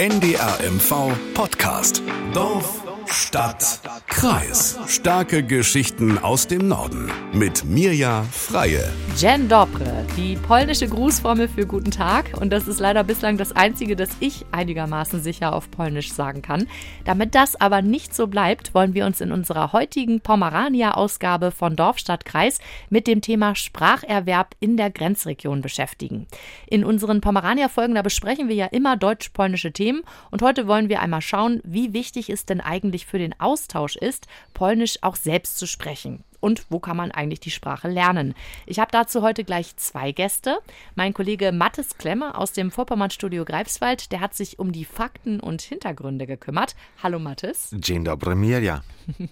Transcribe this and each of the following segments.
NDRMV Podcast. Dorf, Stadt, Kreis. Starke Geschichten aus dem Norden. Mit Mirja Freie. Dzień dobry, die polnische Grußformel für Guten Tag. Und das ist leider bislang das einzige, das ich einigermaßen sicher auf Polnisch sagen kann. Damit das aber nicht so bleibt, wollen wir uns in unserer heutigen Pomerania-Ausgabe von Dorf, Stadt, Kreis mit dem Thema Spracherwerb in der Grenzregion beschäftigen. In unseren Pomerania-Folgen, da besprechen wir ja immer deutsch-polnische Themen. Und heute wollen wir einmal schauen, wie wichtig es denn eigentlich für den Austausch ist, Polnisch auch selbst zu sprechen und wo kann man eigentlich die Sprache lernen. Ich habe dazu heute gleich zwei Gäste. Mein Kollege Mattes Klemmer aus dem Vorpommern-Studio Greifswald, der hat sich um die Fakten und Hintergründe gekümmert. Hallo Mattes. Dzień dobry, Mirja.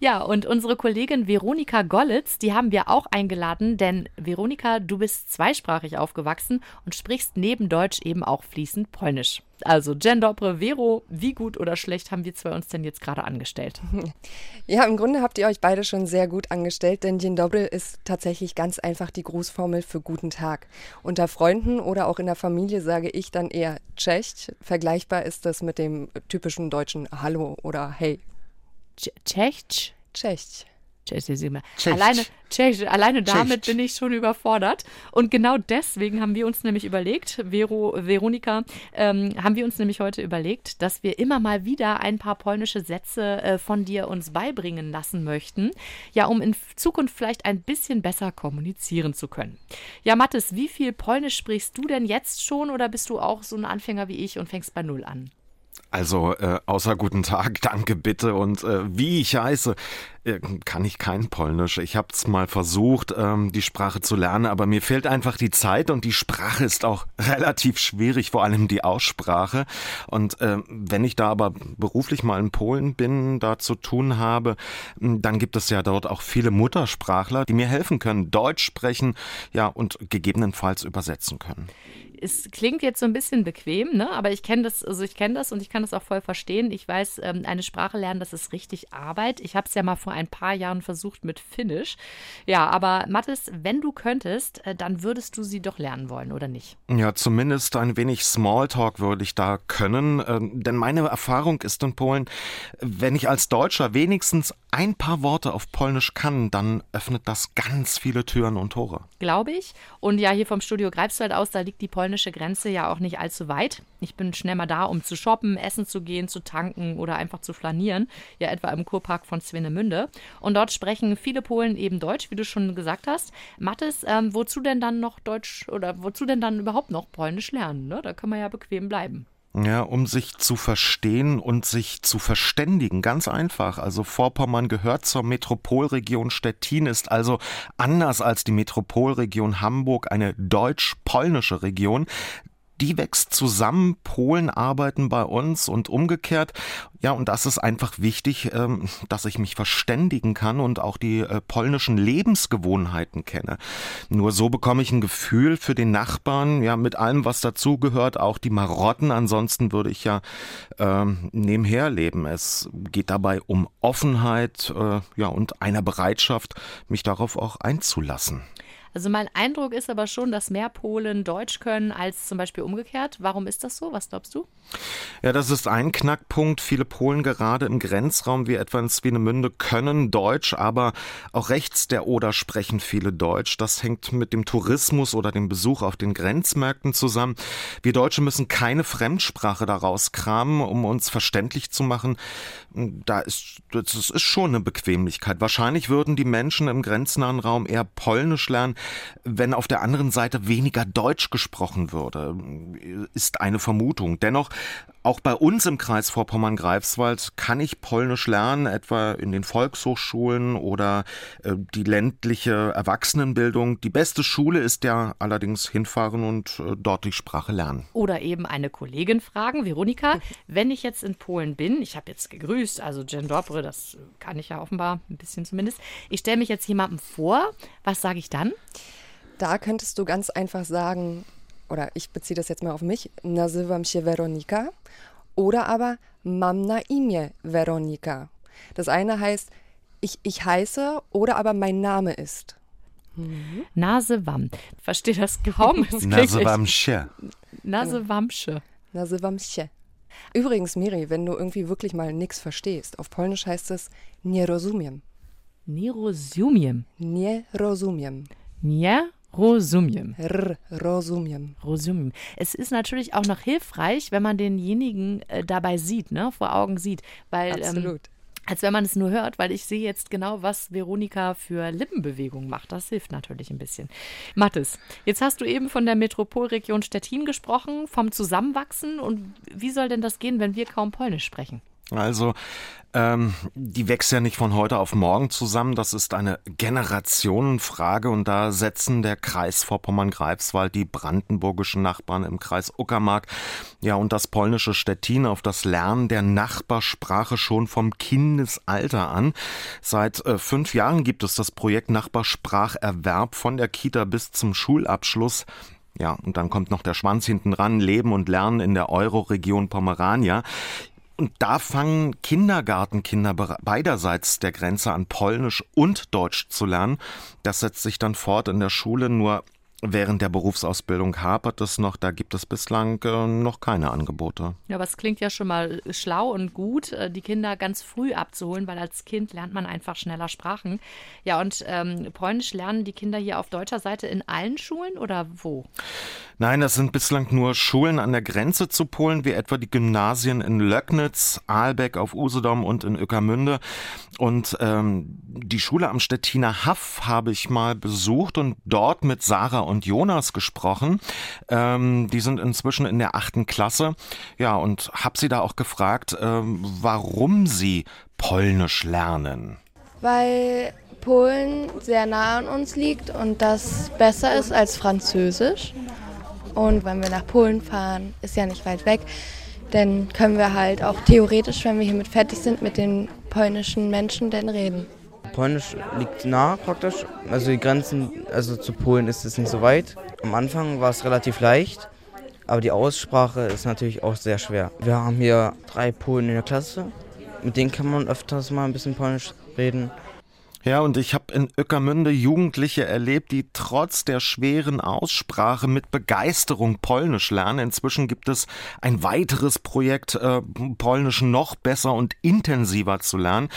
Ja, und unsere Kollegin Veronika Gollitz, die haben wir auch eingeladen, denn Veronika, du bist zweisprachig aufgewachsen und sprichst neben Deutsch eben auch fließend Polnisch. Also, Jen Dobre, Vero, wie gut oder schlecht haben wir zwei uns denn jetzt gerade angestellt? Ja, im Grunde habt ihr euch beide schon sehr gut angestellt, denn Dzień dobry ist tatsächlich ganz einfach die Grußformel für guten Tag. Unter Freunden oder auch in der Familie sage ich dann eher Cześć. Vergleichbar ist das mit dem typischen deutschen Hallo oder Hey. Cześć? Cześć. Alleine, alleine damit bin ich schon überfordert. Und genau deswegen haben wir uns nämlich überlegt, Vero, Veronika, ähm, haben wir uns nämlich heute überlegt, dass wir immer mal wieder ein paar polnische Sätze äh, von dir uns beibringen lassen möchten. Ja, um in Zukunft vielleicht ein bisschen besser kommunizieren zu können. Ja, Mathis, wie viel Polnisch sprichst du denn jetzt schon oder bist du auch so ein Anfänger wie ich und fängst bei Null an? Also, äh, außer guten Tag, danke bitte und äh, wie ich heiße, äh, kann ich kein Polnisch. Ich habe es mal versucht, ähm, die Sprache zu lernen, aber mir fehlt einfach die Zeit und die Sprache ist auch relativ schwierig, vor allem die Aussprache. Und äh, wenn ich da aber beruflich mal in Polen bin, da zu tun habe, dann gibt es ja dort auch viele Muttersprachler, die mir helfen können, Deutsch sprechen, ja, und gegebenenfalls übersetzen können es klingt jetzt so ein bisschen bequem, ne? aber ich kenne das, also ich kenne das und ich kann das auch voll verstehen. Ich weiß, ähm, eine Sprache lernen, das ist richtig Arbeit. Ich habe es ja mal vor ein paar Jahren versucht mit Finnisch. Ja, aber Mathis, wenn du könntest, äh, dann würdest du sie doch lernen wollen, oder nicht? Ja, zumindest ein wenig Smalltalk würde ich da können, äh, denn meine Erfahrung ist in Polen, wenn ich als Deutscher wenigstens ein paar Worte auf Polnisch kann, dann öffnet das ganz viele Türen und Tore. Glaube ich. Und ja, hier vom Studio Greifswald aus, da liegt die polnische Grenze ja auch nicht allzu weit. Ich bin schnell mal da, um zu shoppen, essen zu gehen, zu tanken oder einfach zu flanieren. Ja, etwa im Kurpark von Swinemünde. Und dort sprechen viele Polen eben Deutsch, wie du schon gesagt hast. Mathis, ähm, wozu denn dann noch Deutsch oder wozu denn dann überhaupt noch Polnisch lernen? Ne? Da kann man ja bequem bleiben. Ja, um sich zu verstehen und sich zu verständigen. Ganz einfach. Also Vorpommern gehört zur Metropolregion Stettin, ist also anders als die Metropolregion Hamburg eine deutsch-polnische Region die wächst zusammen, Polen arbeiten bei uns und umgekehrt. Ja, und das ist einfach wichtig, ähm, dass ich mich verständigen kann und auch die äh, polnischen Lebensgewohnheiten kenne. Nur so bekomme ich ein Gefühl für den Nachbarn, ja, mit allem, was dazugehört, auch die Marotten. Ansonsten würde ich ja ähm, nebenher leben. Es geht dabei um Offenheit, äh, ja, und einer Bereitschaft, mich darauf auch einzulassen. Also mein Eindruck ist aber schon, dass mehr Polen Deutsch können als zum Beispiel umgekehrt. Warum ist das so? Was glaubst du? Ja, das ist ein Knackpunkt. Viele Polen gerade im Grenzraum wie etwa in Swinemünde können Deutsch, aber auch rechts der Oder sprechen viele Deutsch. Das hängt mit dem Tourismus oder dem Besuch auf den Grenzmärkten zusammen. Wir Deutsche müssen keine Fremdsprache daraus kramen, um uns verständlich zu machen. Da ist, das ist schon eine Bequemlichkeit. Wahrscheinlich würden die Menschen im grenznahen Raum eher Polnisch lernen, wenn auf der anderen Seite weniger Deutsch gesprochen würde, ist eine Vermutung. Dennoch, auch bei uns im Kreis Vorpommern-Greifswald kann ich Polnisch lernen, etwa in den Volkshochschulen oder äh, die ländliche Erwachsenenbildung. Die beste Schule ist ja allerdings hinfahren und äh, dort die Sprache lernen. Oder eben eine Kollegin fragen, Veronika, wenn ich jetzt in Polen bin, ich habe jetzt gegrüßt, also Dzień dobry, das kann ich ja offenbar ein bisschen zumindest. Ich stelle mich jetzt jemandem vor, was sage ich dann? Da könntest du ganz einfach sagen, oder ich beziehe das jetzt mal auf mich, nazywam się Veronika oder aber mam na imię Veronika. Das eine heißt, ich, ich heiße oder aber mein Name ist. Mhm. Nasewam. Verstehe das kaum. Nasewamsche. Nasewamsche. Nasewamsche. Übrigens, Miri, wenn du irgendwie wirklich mal nichts verstehst, auf Polnisch heißt es nie rozumiem. Nie rozumiem. Nie rozumiem. Nie rozumiem. R rozumiem. Rozumiem. Es ist natürlich auch noch hilfreich, wenn man denjenigen äh, dabei sieht, ne, vor Augen sieht, weil ähm, Absolut. als wenn man es nur hört, weil ich sehe jetzt genau, was Veronika für Lippenbewegungen macht. Das hilft natürlich ein bisschen. Mathis, jetzt hast du eben von der Metropolregion Stettin gesprochen, vom Zusammenwachsen. Und wie soll denn das gehen, wenn wir kaum Polnisch sprechen? Also, ähm, die wächst ja nicht von heute auf morgen zusammen. Das ist eine Generationenfrage und da setzen der Kreis Vorpommern-Greifswald, die brandenburgischen Nachbarn im Kreis Uckermark, ja und das polnische Stettin auf das Lernen der Nachbarsprache schon vom Kindesalter an. Seit äh, fünf Jahren gibt es das Projekt Nachbarspracherwerb von der Kita bis zum Schulabschluss. Ja, und dann kommt noch der Schwanz hinten ran, Leben und Lernen in der Euroregion Pomerania. Und da fangen Kindergartenkinder beiderseits der Grenze an, Polnisch und Deutsch zu lernen. Das setzt sich dann fort in der Schule, nur Während der Berufsausbildung hapert es noch, da gibt es bislang äh, noch keine Angebote. Ja, aber es klingt ja schon mal schlau und gut, äh, die Kinder ganz früh abzuholen, weil als Kind lernt man einfach schneller Sprachen. Ja, und ähm, Polnisch lernen die Kinder hier auf deutscher Seite in allen Schulen oder wo? Nein, das sind bislang nur Schulen an der Grenze zu Polen, wie etwa die Gymnasien in Löcknitz, Aalbeck auf Usedom und in Öckermünde. Und ähm, die Schule am Stettiner Haff habe ich mal besucht und dort mit Sarah und Jonas gesprochen. Ähm, die sind inzwischen in der achten Klasse. Ja, und habe sie da auch gefragt, ähm, warum sie Polnisch lernen. Weil Polen sehr nah an uns liegt und das besser ist als Französisch. Und wenn wir nach Polen fahren, ist ja nicht weit weg, dann können wir halt auch theoretisch, wenn wir hiermit fertig sind, mit den polnischen Menschen dann reden. Polnisch liegt nah praktisch. Also die Grenzen, also zu Polen ist es nicht so weit. Am Anfang war es relativ leicht, aber die Aussprache ist natürlich auch sehr schwer. Wir haben hier drei Polen in der Klasse. Mit denen kann man öfters mal ein bisschen Polnisch reden. Ja, und ich habe in Öckermünde Jugendliche erlebt, die trotz der schweren Aussprache mit Begeisterung Polnisch lernen. Inzwischen gibt es ein weiteres Projekt, äh, Polnisch noch besser und intensiver zu lernen.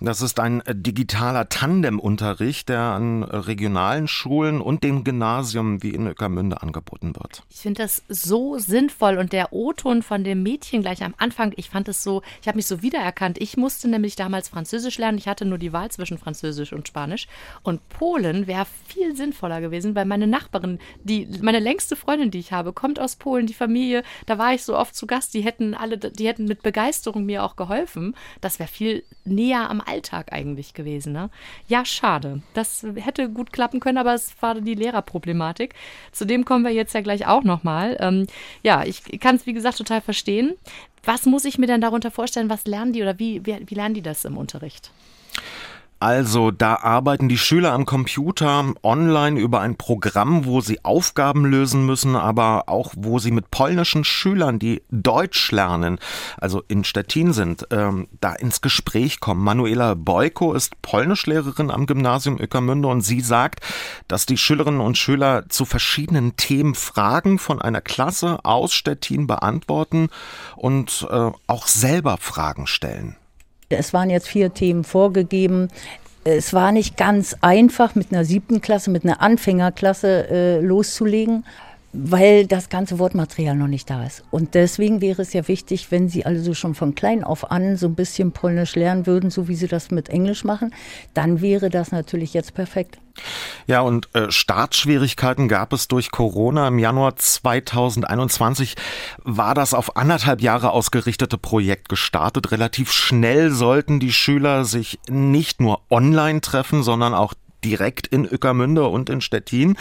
Das ist ein digitaler Tandemunterricht, der an regionalen Schulen und dem Gymnasium wie in Öckermünde angeboten wird. Ich finde das so sinnvoll und der O-Ton von dem Mädchen gleich am Anfang, ich fand es so, ich habe mich so wiedererkannt. Ich musste nämlich damals Französisch lernen. Ich hatte nur die Wahl zwischen Französisch Französisch und Spanisch. Und Polen wäre viel sinnvoller gewesen, weil meine Nachbarin, die, meine längste Freundin, die ich habe, kommt aus Polen, die Familie, da war ich so oft zu Gast, die hätten alle, die hätten mit Begeisterung mir auch geholfen. Das wäre viel näher am Alltag eigentlich gewesen. Ne? Ja, schade. Das hätte gut klappen können, aber es war die Lehrerproblematik. Zu dem kommen wir jetzt ja gleich auch nochmal. Ähm, ja, ich kann es, wie gesagt, total verstehen. Was muss ich mir denn darunter vorstellen? Was lernen die oder wie, wie, wie lernen die das im Unterricht? Also da arbeiten die Schüler am Computer online über ein Programm, wo sie Aufgaben lösen müssen, aber auch wo sie mit polnischen Schülern, die Deutsch lernen, also in Stettin sind, ähm, da ins Gespräch kommen. Manuela Boyko ist Polnischlehrerin am Gymnasium Öckermünde und sie sagt, dass die Schülerinnen und Schüler zu verschiedenen Themen Fragen von einer Klasse aus Stettin beantworten und äh, auch selber Fragen stellen. Es waren jetzt vier Themen vorgegeben. Es war nicht ganz einfach, mit einer siebten Klasse, mit einer Anfängerklasse äh, loszulegen, weil das ganze Wortmaterial noch nicht da ist. Und deswegen wäre es ja wichtig, wenn Sie also schon von klein auf an so ein bisschen Polnisch lernen würden, so wie Sie das mit Englisch machen, dann wäre das natürlich jetzt perfekt. Ja, und äh, Startschwierigkeiten gab es durch Corona. Im Januar 2021 war das auf anderthalb Jahre ausgerichtete Projekt gestartet. Relativ schnell sollten die Schüler sich nicht nur online treffen, sondern auch direkt in Öckermünde und in Stettin.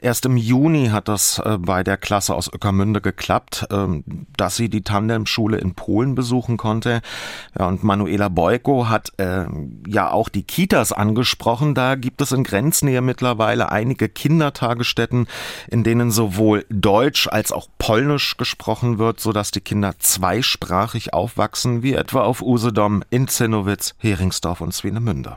Erst im Juni hat das äh, bei der Klasse aus Öckermünde geklappt, ähm, dass sie die Tandemschule in Polen besuchen konnte. Ja, und Manuela Boyko hat äh, ja auch die Kitas angesprochen. Da gibt es in Grenznähe mittlerweile einige Kindertagesstätten, in denen sowohl Deutsch als auch Polnisch gesprochen wird, sodass die Kinder zweisprachig aufwachsen, wie etwa auf Usedom, in Zinnowitz, Heringsdorf und Swinemünde.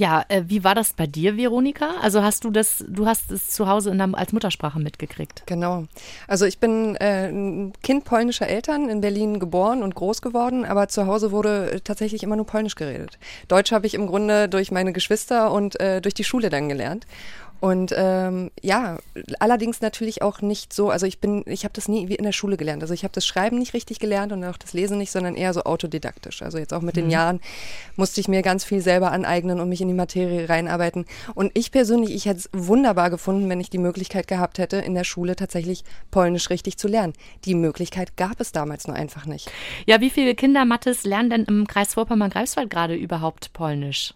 Ja, äh, wie war das bei dir, Veronika? Also hast du das, du hast es zu Hause der, als Muttersprache mitgekriegt? Genau. Also ich bin äh, ein Kind polnischer Eltern, in Berlin geboren und groß geworden, aber zu Hause wurde tatsächlich immer nur Polnisch geredet. Deutsch habe ich im Grunde durch meine Geschwister und äh, durch die Schule dann gelernt. Und ähm, ja, allerdings natürlich auch nicht so, also ich bin, ich habe das nie wie in der Schule gelernt. Also ich habe das Schreiben nicht richtig gelernt und auch das Lesen nicht, sondern eher so autodidaktisch. Also jetzt auch mit mhm. den Jahren musste ich mir ganz viel selber aneignen und mich in die Materie reinarbeiten. Und ich persönlich, ich hätte es wunderbar gefunden, wenn ich die Möglichkeit gehabt hätte, in der Schule tatsächlich Polnisch richtig zu lernen. Die Möglichkeit gab es damals nur einfach nicht. Ja, wie viele Kinder Mattes lernen denn im Kreis Vorpommern-Greifswald gerade überhaupt Polnisch?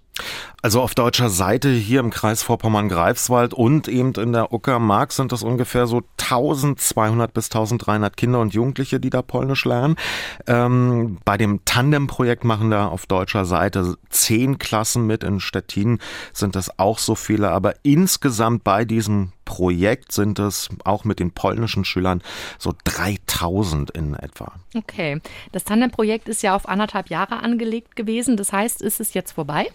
Also auf deutscher Seite hier im Kreis Vorpommern-Greifswald und eben in der Uckermark sind es ungefähr so 1200 bis 1300 Kinder und Jugendliche, die da Polnisch lernen. Ähm, bei dem Tandem-Projekt machen da auf deutscher Seite zehn Klassen mit. In Stettin sind es auch so viele, aber insgesamt bei diesem Projekt sind es auch mit den polnischen Schülern so 3000 in etwa. Okay, das Tandem-Projekt ist ja auf anderthalb Jahre angelegt gewesen. Das heißt, ist es jetzt vorbei?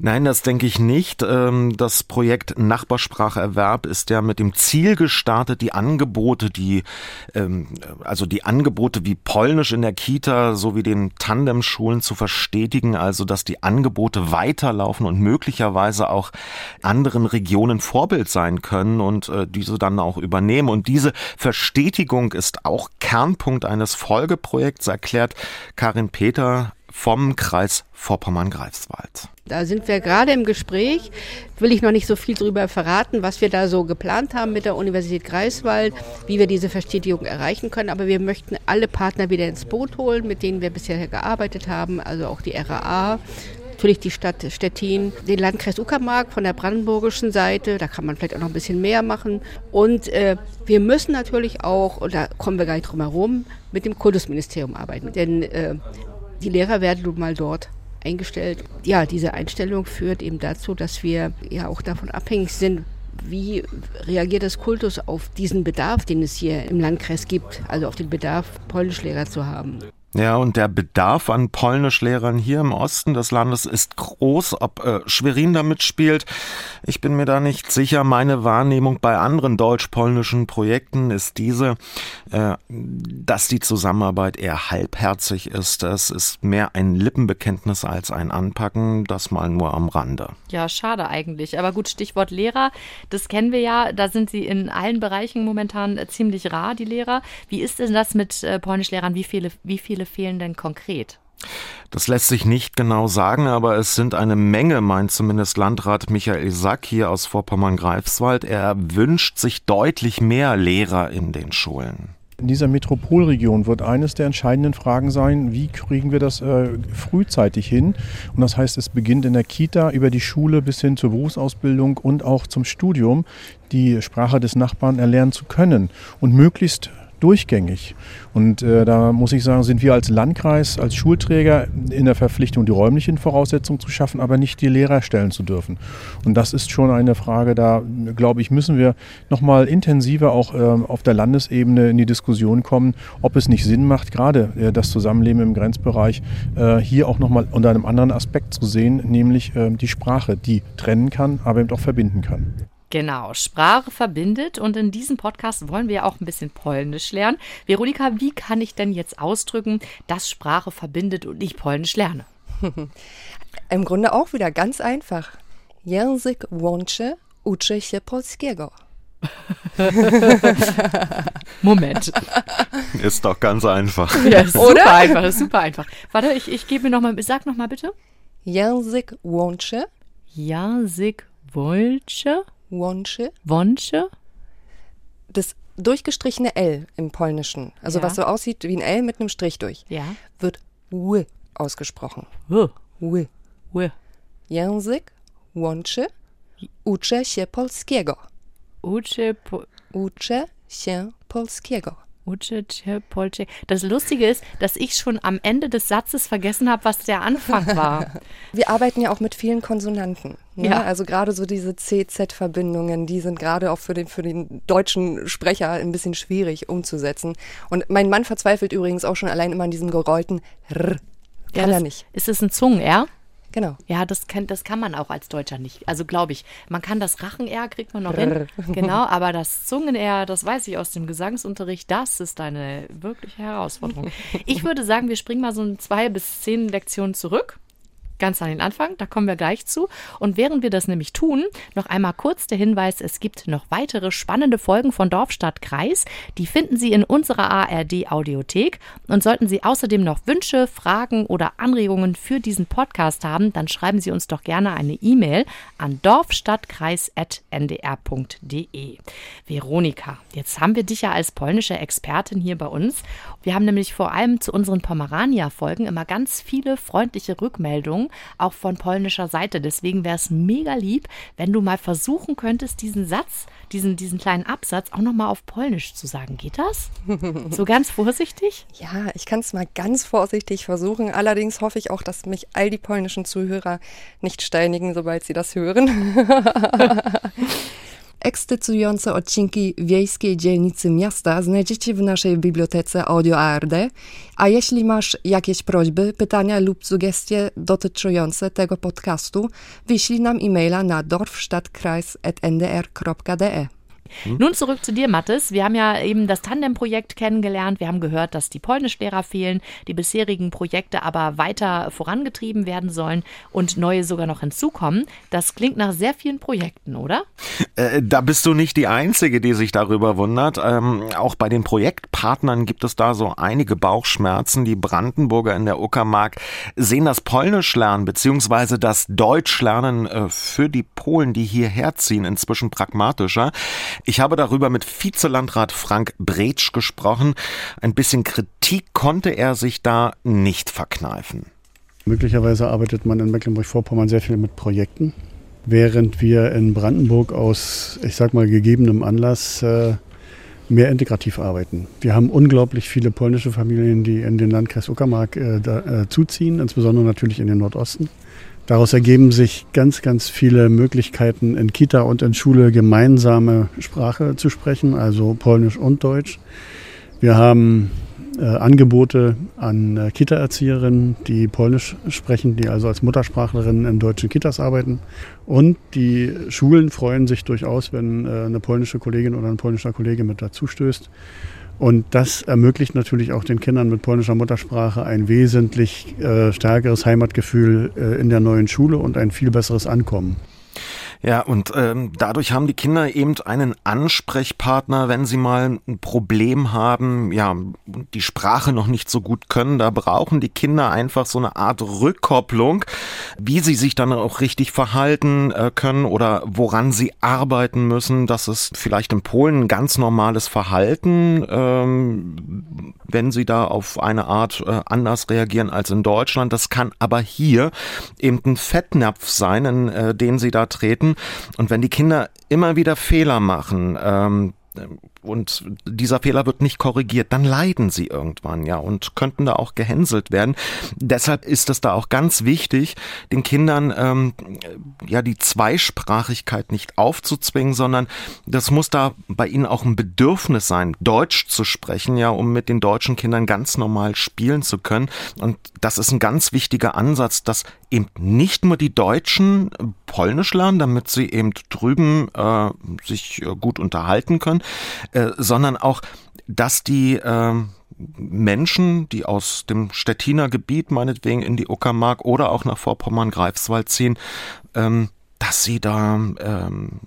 Nein, das denke ich nicht. Ähm, das Projekt Nachbarspracherwerb ist ja mit dem Ziel gestartet, die Angebote, die, ähm, also die Angebote wie Polnisch in der Kita sowie den Tandemschulen zu verstetigen, also dass die Angebote weiterlaufen und möglicherweise auch anderen Regionen Vorbild sein können und äh, diese dann auch übernehmen. Und diese Verstetigung ist auch Kernpunkt eines Folgeprojekts, erklärt Karin Peter vom Kreis Vorpommern-Greifswald. Da sind wir gerade im Gespräch, will ich noch nicht so viel darüber verraten, was wir da so geplant haben mit der Universität Greifswald, wie wir diese Verstetigung erreichen können. Aber wir möchten alle Partner wieder ins Boot holen, mit denen wir bisher gearbeitet haben, also auch die RAA, natürlich die Stadt Stettin, den Landkreis Uckermark von der brandenburgischen Seite, da kann man vielleicht auch noch ein bisschen mehr machen. Und äh, wir müssen natürlich auch, und da kommen wir gar nicht drum herum, mit dem Kultusministerium arbeiten. Denn äh, die Lehrer werden nun mal dort eingestellt. Ja, diese Einstellung führt eben dazu, dass wir ja auch davon abhängig sind, wie reagiert das Kultus auf diesen Bedarf, den es hier im Landkreis gibt, also auf den Bedarf, Polnischlehrer zu haben. Ja, und der Bedarf an Polnischlehrern hier im Osten des Landes ist groß. Ob äh, Schwerin da mitspielt, ich bin mir da nicht sicher. Meine Wahrnehmung bei anderen deutsch-polnischen Projekten ist diese, äh, dass die Zusammenarbeit eher halbherzig ist. Es ist mehr ein Lippenbekenntnis als ein Anpacken, das mal nur am Rande. Ja, schade eigentlich. Aber gut, Stichwort Lehrer, das kennen wir ja. Da sind sie in allen Bereichen momentan ziemlich rar, die Lehrer. Wie ist denn das mit äh, Polnischlehrern? Wie viele, wie viele viele fehlen denn konkret? Das lässt sich nicht genau sagen, aber es sind eine Menge, meint zumindest Landrat Michael Sack hier aus Vorpommern-Greifswald. Er wünscht sich deutlich mehr Lehrer in den Schulen. In dieser Metropolregion wird eines der entscheidenden Fragen sein, wie kriegen wir das äh, frühzeitig hin? Und das heißt, es beginnt in der Kita über die Schule bis hin zur Berufsausbildung und auch zum Studium, die Sprache des Nachbarn erlernen zu können und möglichst durchgängig. Und äh, da muss ich sagen, sind wir als Landkreis, als Schulträger in der Verpflichtung, die räumlichen Voraussetzungen zu schaffen, aber nicht die Lehrer stellen zu dürfen. Und das ist schon eine Frage, da glaube ich, müssen wir nochmal intensiver auch äh, auf der Landesebene in die Diskussion kommen, ob es nicht Sinn macht, gerade äh, das Zusammenleben im Grenzbereich äh, hier auch nochmal unter einem anderen Aspekt zu sehen, nämlich äh, die Sprache, die trennen kann, aber eben auch verbinden kann. Genau, Sprache verbindet und in diesem Podcast wollen wir auch ein bisschen Polnisch lernen. Veronika, wie kann ich denn jetzt ausdrücken, dass Sprache verbindet und ich Polnisch lerne? Im Grunde auch wieder ganz einfach. Język łączy, uczy się polskiego. Moment. Ist doch ganz einfach. Ja, ist Oder? super einfach, ist super einfach. Warte, ich, ich gebe mir nochmal, sag nochmal bitte. Język łączy. Język łączy. Wąsche. Wąsche? Das durchgestrichene L im Polnischen, also ja. was so aussieht wie ein L mit einem Strich durch, ja. wird W ausgesprochen. W. W. W. Język łączy uczę się polskiego. Uczę, po uczę się polskiego. Das Lustige ist, dass ich schon am Ende des Satzes vergessen habe, was der Anfang war. Wir arbeiten ja auch mit vielen Konsonanten. Ne? Ja. Also gerade so diese CZ-Verbindungen, die sind gerade auch für den, für den deutschen Sprecher ein bisschen schwierig umzusetzen. Und mein Mann verzweifelt übrigens auch schon allein immer an diesem gerollten R. Kann ja, er nicht. Ist es ein Zungen-R? Genau. Ja, das kann, das kann man auch als Deutscher nicht. Also glaube ich, man kann das Rachen-R, kriegt man noch hin. Genau, aber das Zungen-R, das weiß ich aus dem Gesangsunterricht, das ist eine wirkliche Herausforderung. Ich würde sagen, wir springen mal so zwei bis zehn Lektionen zurück ganz an den Anfang, da kommen wir gleich zu. Und während wir das nämlich tun, noch einmal kurz der Hinweis, es gibt noch weitere spannende Folgen von Dorf, Stadt, Kreis. Die finden Sie in unserer ARD Audiothek. Und sollten Sie außerdem noch Wünsche, Fragen oder Anregungen für diesen Podcast haben, dann schreiben Sie uns doch gerne eine E-Mail an dorfstadtkreis.ndr.de. Veronika, jetzt haben wir dich ja als polnische Expertin hier bei uns. Wir haben nämlich vor allem zu unseren Pomerania-Folgen immer ganz viele freundliche Rückmeldungen auch von polnischer Seite. Deswegen wäre es mega lieb, wenn du mal versuchen könntest, diesen Satz, diesen, diesen kleinen Absatz auch nochmal auf Polnisch zu sagen. Geht das? So ganz vorsichtig? Ja, ich kann es mal ganz vorsichtig versuchen. Allerdings hoffe ich auch, dass mich all die polnischen Zuhörer nicht steinigen, sobald sie das hören. Ekscytujące odcinki Wiejskiej Dzielnicy Miasta znajdziecie w naszej bibliotece Audio ARD, a jeśli masz jakieś prośby, pytania lub sugestie dotyczące tego podcastu, wyślij nam e-maila na dorfstadtkreis.ndr.de. Hm? Nun zurück zu dir, Mathis. Wir haben ja eben das Tandem-Projekt kennengelernt. Wir haben gehört, dass die Polnischlehrer fehlen, die bisherigen Projekte aber weiter vorangetrieben werden sollen und neue sogar noch hinzukommen. Das klingt nach sehr vielen Projekten, oder? Äh, da bist du nicht die Einzige, die sich darüber wundert. Ähm, auch bei den Projektpartnern gibt es da so einige Bauchschmerzen. Die Brandenburger in der Uckermark sehen das Polnischlernen bzw. das Deutschlernen äh, für die Polen, die hierher ziehen, inzwischen pragmatischer. Ich habe darüber mit Vizelandrat Frank Bretsch gesprochen. Ein bisschen Kritik konnte er sich da nicht verkneifen. Möglicherweise arbeitet man in Mecklenburg-Vorpommern sehr viel mit Projekten, während wir in Brandenburg aus, ich sag mal, gegebenem Anlass äh, mehr integrativ arbeiten. Wir haben unglaublich viele polnische Familien, die in den Landkreis Uckermark äh, da, äh, zuziehen, insbesondere natürlich in den Nordosten. Daraus ergeben sich ganz, ganz viele Möglichkeiten, in Kita und in Schule gemeinsame Sprache zu sprechen, also Polnisch und Deutsch. Wir haben äh, Angebote an äh, Kita-Erzieherinnen, die Polnisch sprechen, die also als Muttersprachlerinnen in deutschen Kitas arbeiten. Und die Schulen freuen sich durchaus, wenn äh, eine polnische Kollegin oder ein polnischer Kollege mit dazu stößt. Und das ermöglicht natürlich auch den Kindern mit polnischer Muttersprache ein wesentlich äh, stärkeres Heimatgefühl äh, in der neuen Schule und ein viel besseres Ankommen. Ja, und ähm, dadurch haben die Kinder eben einen Ansprechpartner, wenn sie mal ein Problem haben, ja, die Sprache noch nicht so gut können. Da brauchen die Kinder einfach so eine Art Rückkopplung, wie sie sich dann auch richtig verhalten äh, können oder woran sie arbeiten müssen. Das ist vielleicht in Polen ein ganz normales Verhalten, ähm, wenn sie da auf eine Art äh, anders reagieren als in Deutschland. Das kann aber hier eben ein Fettnapf sein, in äh, den sie da treten. Und wenn die Kinder immer wieder Fehler machen, ähm, und dieser Fehler wird nicht korrigiert, dann leiden sie irgendwann, ja, und könnten da auch gehänselt werden. Deshalb ist es da auch ganz wichtig, den Kindern ähm, ja die Zweisprachigkeit nicht aufzuzwingen, sondern das muss da bei ihnen auch ein Bedürfnis sein, Deutsch zu sprechen, ja, um mit den deutschen Kindern ganz normal spielen zu können. Und das ist ein ganz wichtiger Ansatz, dass eben nicht nur die Deutschen Polnisch lernen, damit sie eben drüben äh, sich äh, gut unterhalten können, äh, sondern auch, dass die äh, Menschen, die aus dem Stettiner Gebiet meinetwegen in die Uckermark oder auch nach Vorpommern-Greifswald ziehen, ähm, dass sie da ähm,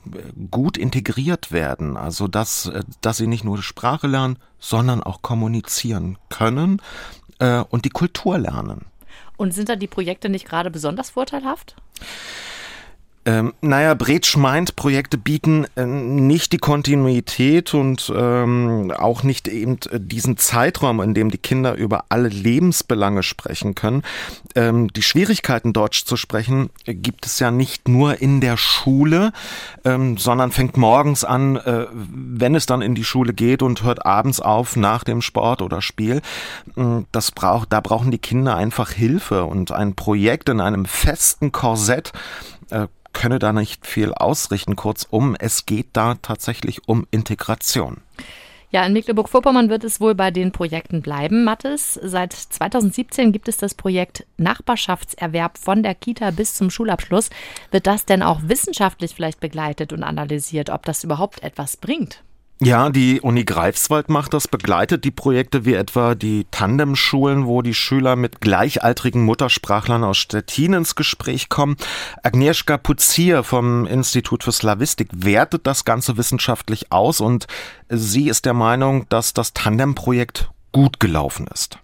gut integriert werden. Also dass, äh, dass sie nicht nur Sprache lernen, sondern auch kommunizieren können äh, und die Kultur lernen. Und sind da die Projekte nicht gerade besonders vorteilhaft? Ähm, naja, Bretsch meint, Projekte bieten äh, nicht die Kontinuität und ähm, auch nicht eben äh, diesen Zeitraum, in dem die Kinder über alle Lebensbelange sprechen können. Ähm, die Schwierigkeiten, Deutsch zu sprechen, gibt es ja nicht nur in der Schule, ähm, sondern fängt morgens an, äh, wenn es dann in die Schule geht und hört abends auf nach dem Sport oder Spiel. Ähm, das braucht, da brauchen die Kinder einfach Hilfe und ein Projekt in einem festen Korsett äh, könne da nicht viel ausrichten. Kurzum, es geht da tatsächlich um Integration. Ja, in Mecklenburg-Vorpommern wird es wohl bei den Projekten bleiben, Mathis. Seit 2017 gibt es das Projekt Nachbarschaftserwerb von der Kita bis zum Schulabschluss. Wird das denn auch wissenschaftlich vielleicht begleitet und analysiert, ob das überhaupt etwas bringt? Ja, die Uni Greifswald macht das, begleitet die Projekte wie etwa die Tandemschulen, wo die Schüler mit gleichaltrigen Muttersprachlern aus Stettin ins Gespräch kommen. Agnieszka Puzier vom Institut für Slavistik wertet das Ganze wissenschaftlich aus und sie ist der Meinung, dass das Tandemprojekt gut gelaufen ist.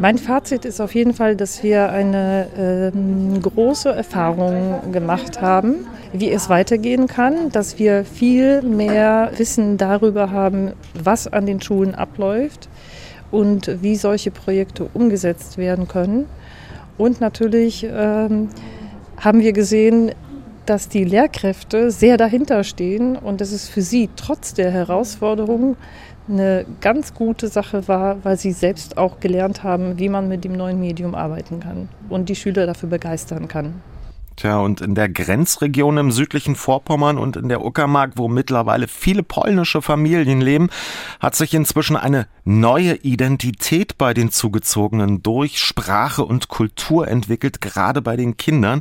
Mein Fazit ist auf jeden Fall, dass wir eine ähm, große Erfahrung gemacht haben, wie es weitergehen kann, dass wir viel mehr Wissen darüber haben, was an den Schulen abläuft und wie solche Projekte umgesetzt werden können. Und natürlich ähm, haben wir gesehen, dass die Lehrkräfte sehr dahinter stehen und dass es für sie trotz der Herausforderungen eine ganz gute Sache war, weil sie selbst auch gelernt haben, wie man mit dem neuen Medium arbeiten kann und die Schüler dafür begeistern kann. Tja, und in der Grenzregion im südlichen Vorpommern und in der Uckermark, wo mittlerweile viele polnische Familien leben, hat sich inzwischen eine neue Identität bei den Zugezogenen durch Sprache und Kultur entwickelt, gerade bei den Kindern.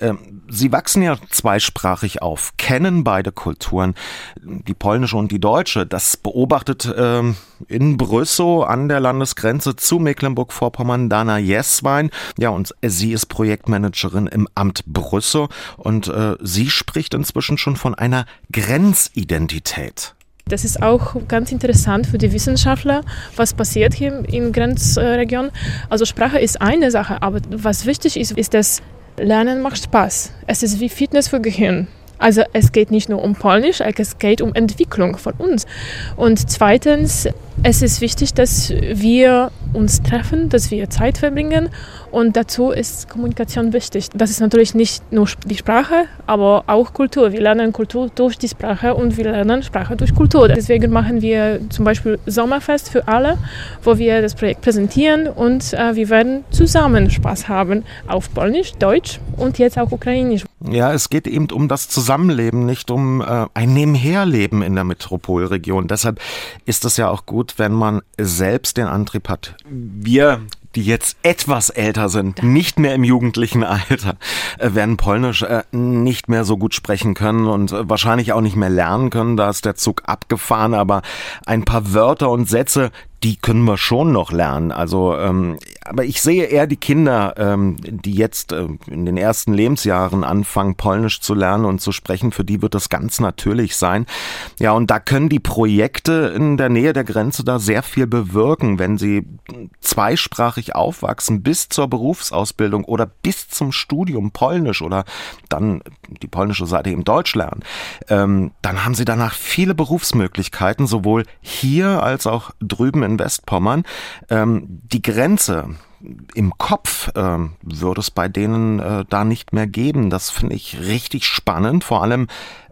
Ähm, sie wachsen ja zweisprachig auf, kennen beide Kulturen, die polnische und die deutsche. Das beobachtet ähm, in Brüssow an der Landesgrenze zu Mecklenburg-Vorpommern Dana Jeswein. Ja, und sie ist Projektmanagerin im Amt Brüssel und äh, sie spricht inzwischen schon von einer Grenzidentität. Das ist auch ganz interessant für die Wissenschaftler, was passiert hier in Grenzregion. Also Sprache ist eine Sache, aber was wichtig ist, ist, dass Lernen macht Spaß. Es ist wie Fitness für Gehirn. Also es geht nicht nur um Polnisch, es geht um Entwicklung von uns. Und zweitens, es ist wichtig, dass wir uns treffen, dass wir Zeit verbringen und dazu ist Kommunikation wichtig. Das ist natürlich nicht nur die Sprache, aber auch Kultur. Wir lernen Kultur durch die Sprache und wir lernen Sprache durch Kultur. Deswegen machen wir zum Beispiel Sommerfest für alle, wo wir das Projekt präsentieren und äh, wir werden zusammen Spaß haben auf Polnisch, Deutsch und jetzt auch Ukrainisch. Ja, es geht eben um das Zusammenleben, nicht um äh, ein Nebenherleben in der Metropolregion. Deshalb ist es ja auch gut, wenn man selbst den Antrieb hat. Wir die jetzt etwas älter sind, nicht mehr im jugendlichen Alter, äh, werden Polnisch äh, nicht mehr so gut sprechen können und äh, wahrscheinlich auch nicht mehr lernen können. Da ist der Zug abgefahren, aber ein paar Wörter und Sätze, die können wir schon noch lernen. Also, ähm, aber ich sehe eher die Kinder, ähm, die jetzt äh, in den ersten Lebensjahren anfangen, Polnisch zu lernen und zu sprechen. Für die wird das ganz natürlich sein. Ja, und da können die Projekte in der Nähe der Grenze da sehr viel bewirken, wenn sie zweisprachig aufwachsen bis zur Berufsausbildung oder bis zum Studium Polnisch oder dann die polnische Seite eben Deutsch lernen. Ähm, dann haben sie danach viele Berufsmöglichkeiten, sowohl hier als auch drüben in Westpommern. Ähm, die Grenze im Kopf ähm, würde es bei denen äh, da nicht mehr geben. Das finde ich richtig spannend, vor allem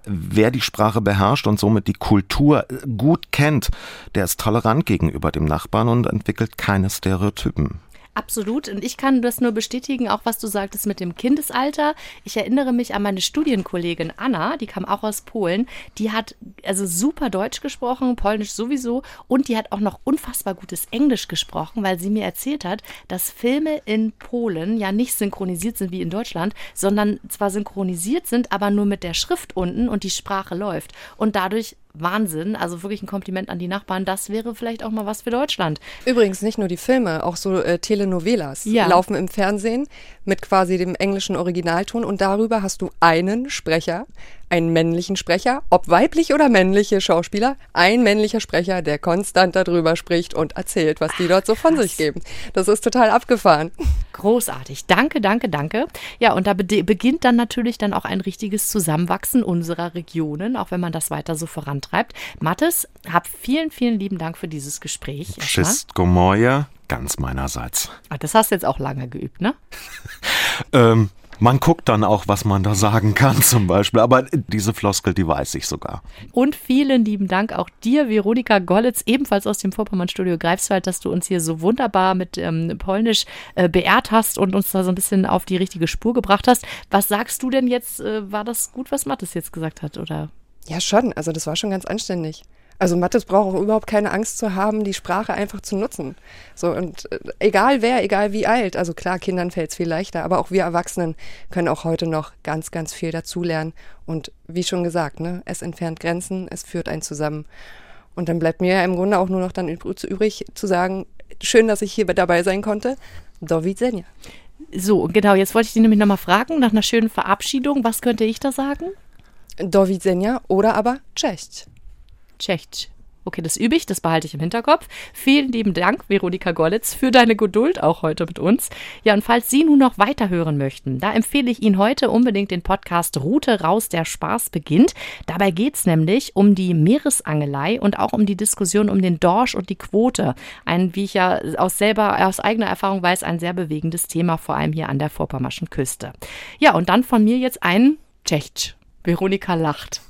wer die Sprache beherrscht und somit die Kultur gut kennt, der ist tolerant gegenüber dem Nachbarn und entwickelt keine Stereotypen. Absolut. Und ich kann das nur bestätigen, auch was du sagtest mit dem Kindesalter. Ich erinnere mich an meine Studienkollegin Anna, die kam auch aus Polen. Die hat also super Deutsch gesprochen, Polnisch sowieso. Und die hat auch noch unfassbar gutes Englisch gesprochen, weil sie mir erzählt hat, dass Filme in Polen ja nicht synchronisiert sind wie in Deutschland, sondern zwar synchronisiert sind, aber nur mit der Schrift unten und die Sprache läuft. Und dadurch Wahnsinn. Also wirklich ein Kompliment an die Nachbarn. Das wäre vielleicht auch mal was für Deutschland. Übrigens nicht nur die Filme, auch so äh, Telenovelas ja. laufen im Fernsehen mit quasi dem englischen Originalton und darüber hast du einen Sprecher, einen männlichen Sprecher, ob weiblich oder männliche Schauspieler, ein männlicher Sprecher, der konstant darüber spricht und erzählt, was die dort so von sich geben. Das ist total abgefahren. Großartig. Danke, danke, danke. Ja, und da beginnt dann natürlich dann auch ein richtiges Zusammenwachsen unserer Regionen, auch wenn man das weiter so vorantreibt. Mathis, hab vielen, vielen lieben Dank für dieses Gespräch. Tschüss, Gomoja, ganz meinerseits. Ah, das hast du jetzt auch lange geübt, ne? ähm, man guckt dann auch, was man da sagen kann zum Beispiel. Aber diese Floskel, die weiß ich sogar. Und vielen lieben Dank auch dir, Veronika Gollitz, ebenfalls aus dem Vorpommern-Studio Greifswald, dass du uns hier so wunderbar mit ähm, Polnisch äh, beehrt hast und uns da so ein bisschen auf die richtige Spur gebracht hast. Was sagst du denn jetzt? Äh, war das gut, was Mathis jetzt gesagt hat, oder? Ja, schon. Also das war schon ganz anständig. Also Mathis braucht auch überhaupt keine Angst zu haben, die Sprache einfach zu nutzen. So und äh, egal wer, egal wie alt, also klar, Kindern fällt es viel leichter, aber auch wir Erwachsenen können auch heute noch ganz, ganz viel dazulernen. Und wie schon gesagt, ne, es entfernt Grenzen, es führt einen zusammen. Und dann bleibt mir ja im Grunde auch nur noch dann übrig zu sagen, schön, dass ich hier dabei sein konnte. Do widzenia. So, genau, jetzt wollte ich dich nämlich nochmal fragen, nach einer schönen Verabschiedung, was könnte ich da sagen? Do widzenia oder aber Cześć. Cześć. Okay, das übe ich, das behalte ich im Hinterkopf. Vielen lieben Dank, Veronika Gollitz, für deine Geduld auch heute mit uns. Ja, und falls Sie nun noch weiterhören möchten, da empfehle ich Ihnen heute unbedingt den Podcast Route raus, der Spaß beginnt. Dabei geht es nämlich um die Meeresangelei und auch um die Diskussion um den Dorsch und die Quote. Ein, wie ich ja aus selber, aus eigener Erfahrung weiß, ein sehr bewegendes Thema, vor allem hier an der Vorpommerschen Küste. Ja, und dann von mir jetzt ein Tschecht. Veronika lacht.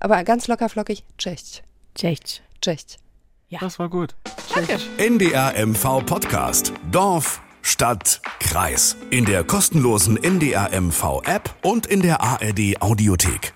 Aber ganz locker flockig, Tschecht. Tschecht. Tschecht. Ja. Das war gut. Danke. NDR MV Podcast. Dorf, Stadt, Kreis. In der kostenlosen NDR MV App und in der ARD Audiothek.